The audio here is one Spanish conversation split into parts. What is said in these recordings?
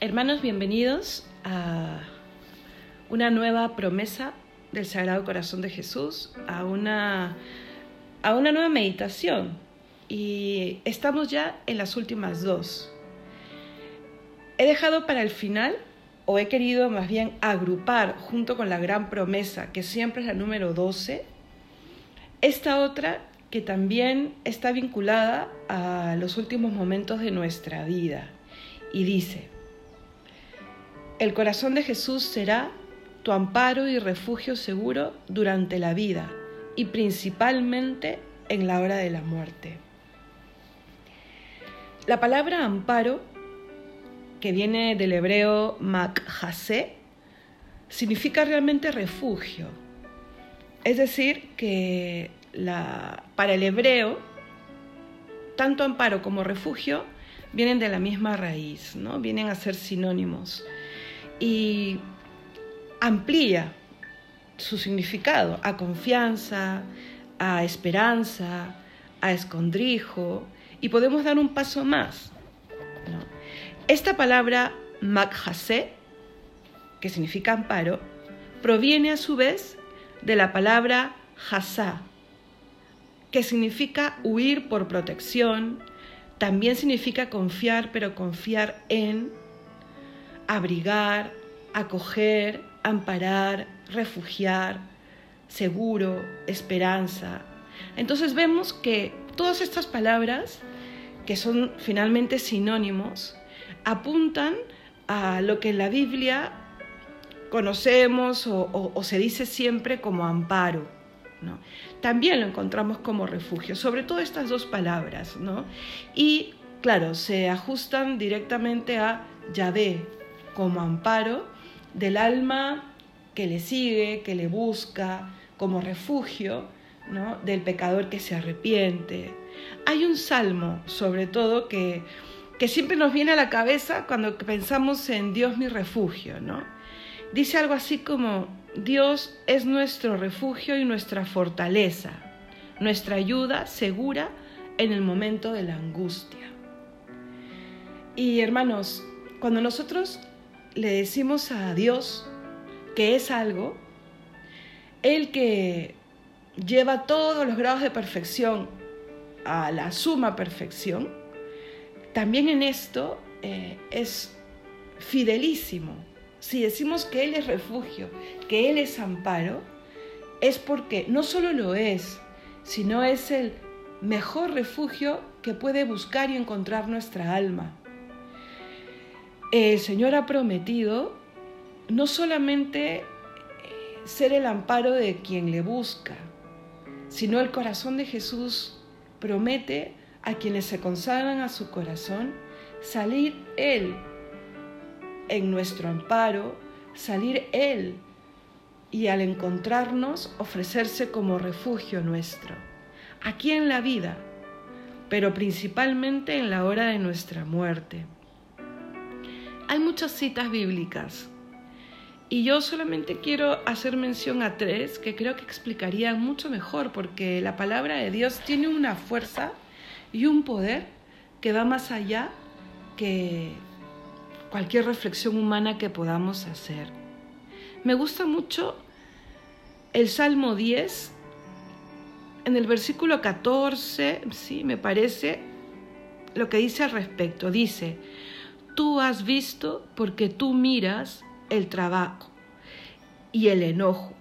Hermanos, bienvenidos a una nueva promesa del Sagrado Corazón de Jesús, a una, a una nueva meditación. Y estamos ya en las últimas dos. He dejado para el final, o he querido más bien agrupar junto con la gran promesa, que siempre es la número 12, esta otra que también está vinculada a los últimos momentos de nuestra vida. Y dice, el corazón de Jesús será tu amparo y refugio seguro durante la vida y principalmente en la hora de la muerte. La palabra amparo, que viene del hebreo makhase, significa realmente refugio. Es decir, que para el hebreo, tanto amparo como refugio vienen de la misma raíz, ¿no? vienen a ser sinónimos y amplía su significado a confianza, a esperanza, a escondrijo, y podemos dar un paso más. Esta palabra makhase, que significa amparo, proviene a su vez de la palabra hasa, que significa huir por protección, también significa confiar, pero confiar en, abrigar, acoger, amparar, refugiar, seguro, esperanza. Entonces vemos que todas estas palabras, que son finalmente sinónimos, apuntan a lo que en la Biblia conocemos o, se dice siempre como amparo. También lo encontramos como refugio, sobre todo estas dos palabras. Y claro, se ajustan directamente a Yahvé, como amparo del alma que le sigue, que le busca, como refugio ¿no? del pecador que se arrepiente. Hay un salmo, sobre todo, que, que siempre nos viene a la cabeza cuando pensamos en Dios mi refugio. ¿no? Dice algo así como, Dios es nuestro refugio y nuestra fortaleza, nuestra ayuda segura en el momento de la angustia. Y hermanos, cuando nosotros le decimos a Dios que es algo, el que lleva todos los grados de perfección a la suma perfección, también en esto eh, es fidelísimo. Si decimos que Él es refugio, que Él es amparo, es porque no solo lo es, sino es el mejor refugio que puede buscar y encontrar nuestra alma el Señor ha prometido no solamente eh, ser el amparo de quien le busca, sino el corazón de Jesús promete a quienes se consagran a su corazón salir Él en nuestro amparo, salir Él y al encontrarnos ofrecerse como refugio nuestro, aquí en la vida, pero principalmente en la hora de nuestra muerte. Hay muchas citas bíblicas y yo solamente quiero hacer mención a tres que creo que explicarían mucho mejor porque la palabra de Dios tiene una fuerza y un poder que va más allá que cualquier reflexión humana que podamos hacer. Me gusta mucho el Salmo 10, en el versículo 14, sí, me parece, lo que dice al respecto. Dice, tú has visto porque tú miras el trabajo y el enojo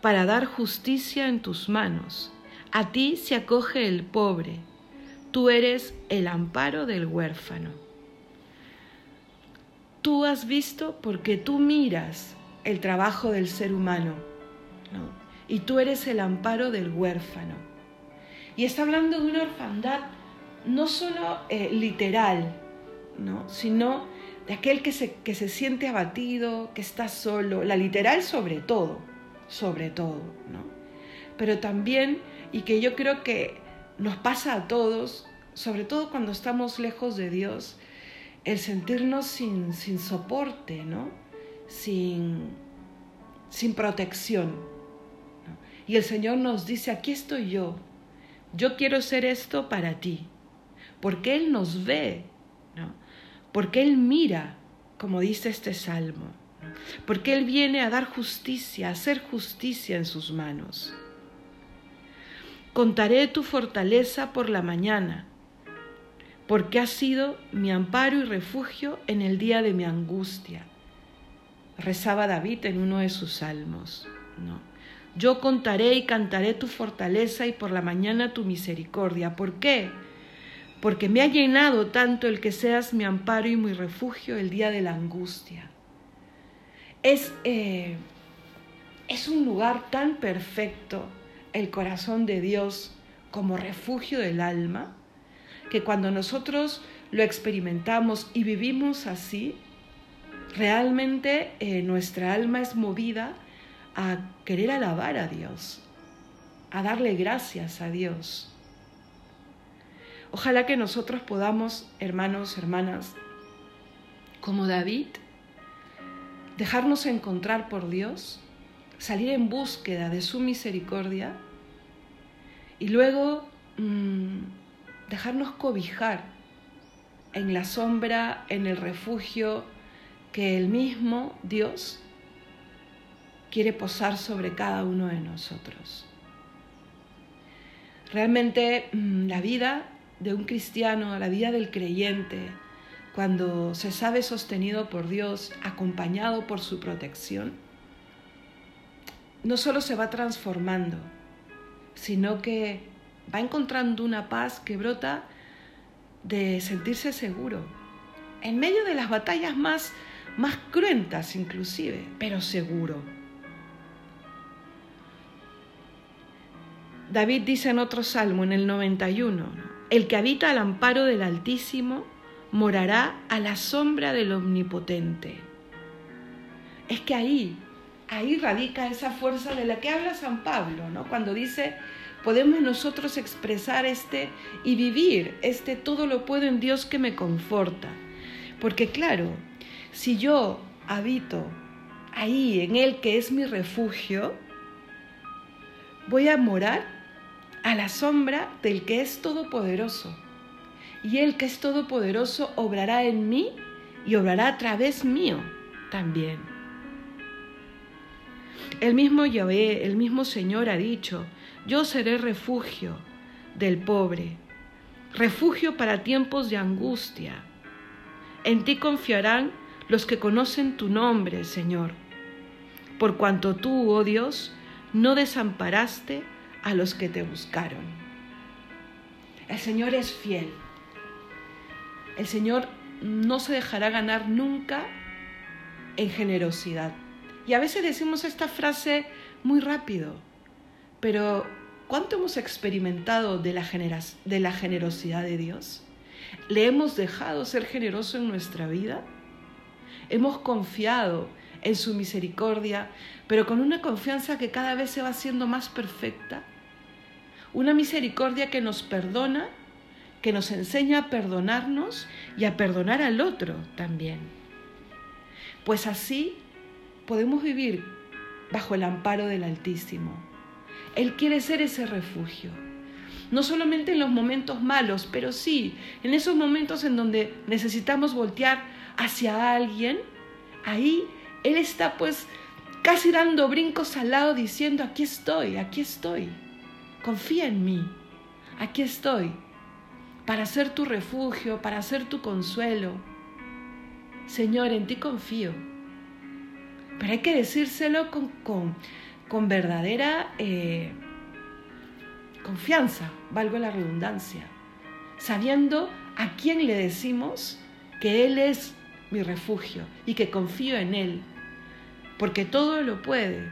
para dar justicia en tus manos. A ti se acoge el pobre, tú eres el amparo del huérfano. Tú has visto porque tú miras el trabajo del ser humano y tú eres el amparo del huérfano. Y está hablando de una orfandad no solo eh, literal, sino de aquel que se, que se siente abatido, que está solo, la literal sobre todo, sobre todo, ¿no? pero también, y que yo creo que nos pasa a todos, sobre todo cuando estamos lejos de Dios, el sentirnos sin, sin soporte, ¿no? sin, sin protección. Y el Señor nos dice, aquí estoy yo, yo quiero ser esto para ti, porque Él nos ve, porque Él mira como dice este salmo, porque Él viene a dar justicia, a hacer justicia en sus manos. Contaré tu fortaleza por la mañana, porque has sido mi amparo y refugio en el día de mi angustia. Rezaba David en uno de sus salmos. Yo contaré y cantaré tu fortaleza y por la mañana tu misericordia. ¿Por qué? Porque me ha llenado tanto el que seas mi amparo y mi refugio el día de la angustia. Es, eh, es un lugar tan perfecto el corazón de Dios como refugio del alma, que cuando nosotros lo experimentamos y vivimos así, realmente eh, nuestra alma es movida a querer alabar a Dios, a darle gracias a Dios. Ojalá que nosotros podamos, hermanos, hermanas, como David, dejarnos encontrar por Dios, salir en búsqueda de su misericordia y luego mmm, dejarnos cobijar en la sombra, en el refugio que el mismo Dios quiere posar sobre cada uno de nosotros. Realmente mm, la vida de un cristiano, la vida del creyente, cuando se sabe sostenido por Dios, acompañado por su protección, no solo se va transformando, sino que va encontrando una paz que brota de sentirse seguro, en medio de las batallas más, más cruentas inclusive, pero seguro. David dice en otro salmo, en el 91, el que habita al amparo del Altísimo morará a la sombra del Omnipotente. Es que ahí, ahí radica esa fuerza de la que habla San Pablo, ¿no? Cuando dice, podemos nosotros expresar este y vivir este todo lo puedo en Dios que me conforta. Porque claro, si yo habito ahí en Él que es mi refugio, voy a morar a la sombra del que es todopoderoso. Y el que es todopoderoso obrará en mí y obrará a través mío también. El mismo Yahvé, el mismo Señor ha dicho, yo seré refugio del pobre, refugio para tiempos de angustia. En ti confiarán los que conocen tu nombre, Señor, por cuanto tú, oh Dios, no desamparaste a los que te buscaron. El Señor es fiel. El Señor no se dejará ganar nunca en generosidad. Y a veces decimos esta frase muy rápido, pero ¿cuánto hemos experimentado de la, de la generosidad de Dios? ¿Le hemos dejado ser generoso en nuestra vida? ¿Hemos confiado en su misericordia, pero con una confianza que cada vez se va haciendo más perfecta. Una misericordia que nos perdona, que nos enseña a perdonarnos y a perdonar al otro también. Pues así podemos vivir bajo el amparo del Altísimo. Él quiere ser ese refugio. No solamente en los momentos malos, pero sí en esos momentos en donde necesitamos voltear hacia alguien, ahí él está pues casi dando brincos al lado diciendo, aquí estoy, aquí estoy, confía en mí, aquí estoy, para ser tu refugio, para ser tu consuelo. Señor, en ti confío. Pero hay que decírselo con, con, verdadera eh, confianza, valgo la redundancia, sabiendo a quién le decimos que Él es mi refugio y que confío en Él, porque todo lo puede,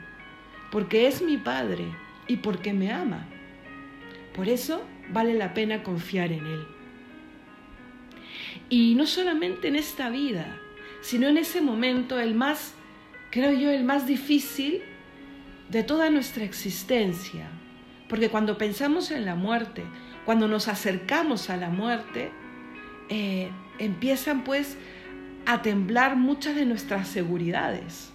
porque es mi Padre y porque me ama. Por eso vale la pena confiar en Él. Y no solamente en esta vida, sino en ese momento, el más, creo yo, el más difícil de toda nuestra existencia. Porque cuando pensamos en la muerte, cuando nos acercamos a la muerte, eh, empiezan pues a temblar muchas de nuestras seguridades.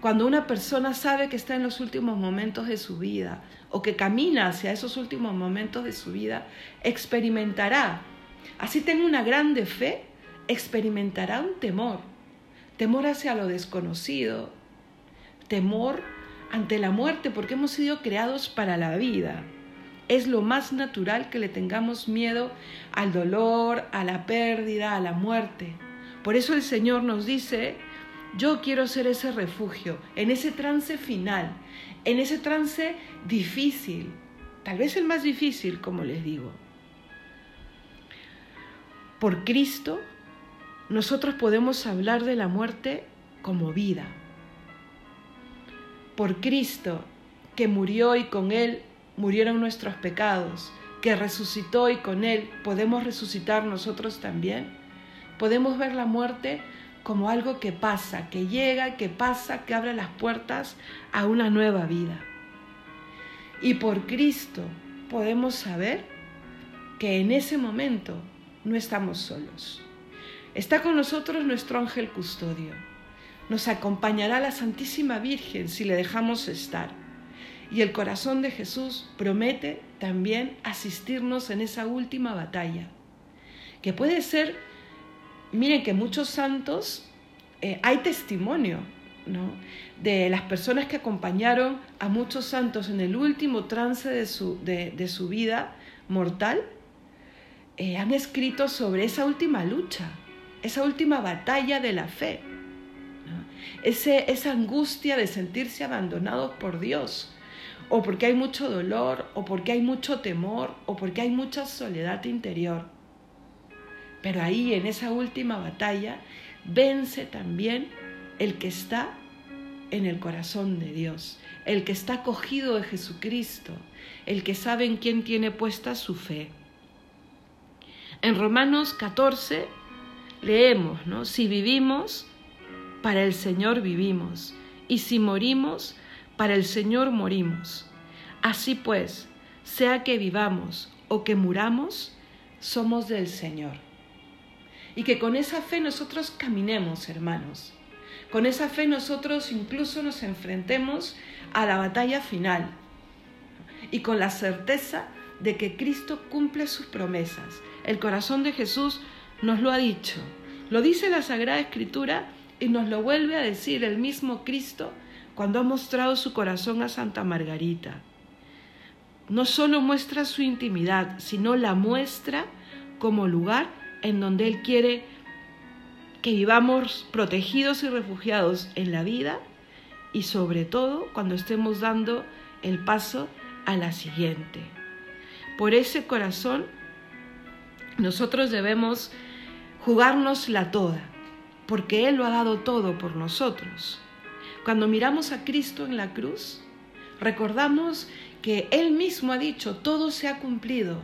Cuando una persona sabe que está en los últimos momentos de su vida o que camina hacia esos últimos momentos de su vida, experimentará, así tenga una grande fe, experimentará un temor, temor hacia lo desconocido, temor ante la muerte porque hemos sido creados para la vida. Es lo más natural que le tengamos miedo al dolor, a la pérdida, a la muerte. Por eso el Señor nos dice, yo quiero ser ese refugio, en ese trance final, en ese trance difícil, tal vez el más difícil, como les digo. Por Cristo, nosotros podemos hablar de la muerte como vida por Cristo, que murió y con Él murieron nuestros pecados, que resucitó y con Él podemos resucitar nosotros también, podemos ver la muerte como algo que pasa, que llega, que pasa, que abre las puertas a una nueva vida. Y por Cristo podemos saber que en ese momento no estamos solos. Está con nosotros nuestro ángel custodio nos acompañará la Santísima Virgen si le dejamos estar. Y el corazón de Jesús promete también asistirnos en esa última batalla, que puede ser, miren que muchos santos, eh, hay testimonio ¿no? de las personas que acompañaron a muchos santos en el último trance de su, de, su vida mortal, eh, han escrito sobre esa última lucha, esa última batalla de la fe esa angustia de sentirse abandonados por Dios, o porque hay mucho dolor, o porque hay mucho temor, o porque hay mucha soledad interior. Pero ahí, en esa última batalla, vence también el que está en el corazón de Dios, el que está cogido de Jesucristo, el que sabe en quién tiene puesta su fe. En Romanos 14 leemos, ¿no? Si vivimos, para el Señor vivimos, y si morimos, para el Señor morimos. Así pues, sea que vivamos o que muramos, somos del Señor. Y que con esa fe nosotros caminemos, hermanos. Con esa fe nosotros incluso nos enfrentemos a la batalla final. Y con la certeza de que Cristo cumple sus promesas. El corazón de Jesús nos lo ha dicho. Lo dice la Sagrada Escritura y nos lo vuelve a decir el mismo Cristo cuando ha mostrado su corazón a Santa Margarita. No solo muestra su intimidad, sino la muestra como lugar en donde Él quiere que vivamos protegidos y refugiados en la vida y sobre todo cuando estemos dando el paso a la siguiente. Por ese corazón nosotros debemos jugárnosla toda porque Él lo ha dado todo por nosotros. Cuando miramos a Cristo en la cruz, recordamos que Él mismo ha dicho, todo se ha cumplido,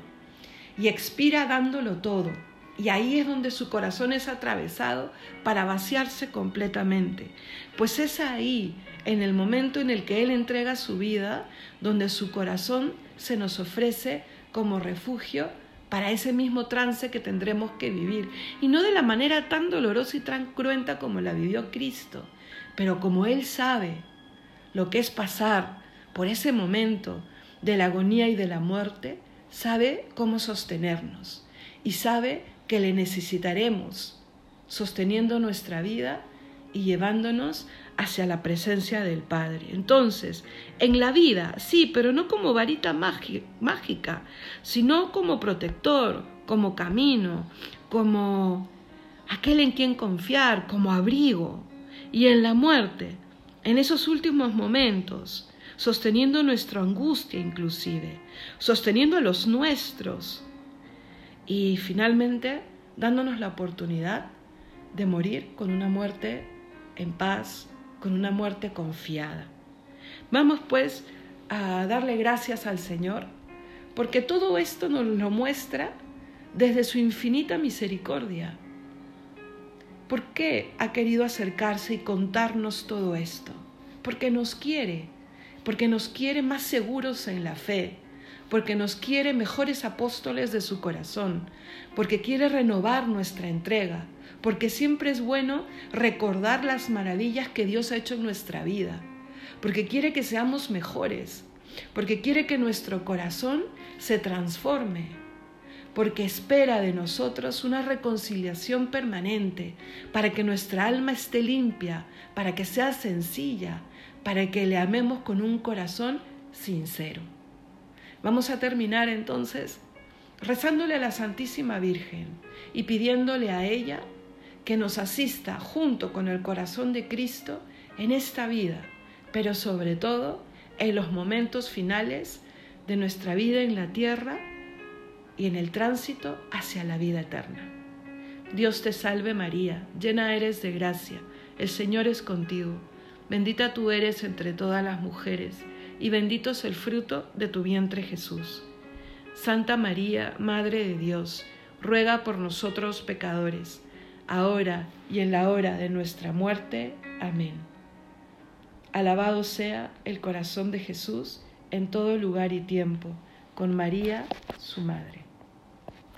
y expira dándolo todo. Y ahí es donde su corazón es atravesado para vaciarse completamente. Pues es ahí, en el momento en el que Él entrega su vida, donde su corazón se nos ofrece como refugio para ese mismo trance que tendremos que vivir, y no de la manera tan dolorosa y tan cruenta como la vivió Cristo, pero como Él sabe lo que es pasar por ese momento de la agonía y de la muerte, sabe cómo sostenernos y sabe que le necesitaremos sosteniendo nuestra vida y llevándonos hacia la presencia del Padre. Entonces, en la vida, sí, pero no como varita mágica, sino como protector, como camino, como aquel en quien confiar, como abrigo. Y en la muerte, en esos últimos momentos, sosteniendo nuestra angustia inclusive, sosteniendo a los nuestros y finalmente dándonos la oportunidad de morir con una muerte en paz, con una muerte confiada. Vamos pues a darle gracias al Señor, porque todo esto nos lo muestra desde su infinita misericordia. ¿Por qué ha querido acercarse y contarnos todo esto? Porque nos quiere, porque nos quiere más seguros en la fe, porque nos quiere mejores apóstoles de su corazón, porque quiere renovar nuestra entrega, porque siempre es bueno recordar las maravillas que Dios ha hecho en nuestra vida, porque quiere que seamos mejores, porque quiere que nuestro corazón se transforme, porque espera de nosotros una reconciliación permanente, para que nuestra alma esté limpia, para que sea sencilla, para que le amemos con un corazón sincero. Vamos a terminar entonces rezándole a la Santísima Virgen y pidiéndole a ella que nos asista junto con el corazón de Cristo en esta vida, pero sobre todo en los momentos finales de nuestra vida en la tierra y en el tránsito hacia la vida eterna. Dios te salve María, llena eres de gracia, el Señor es contigo, bendita tú eres entre todas las mujeres, y bendito es el fruto de tu vientre Jesús. Santa María, Madre de Dios, ruega por nosotros pecadores, ahora y en la hora de nuestra muerte. Amén. Alabado sea el corazón de Jesús en todo lugar y tiempo, con María, su Madre.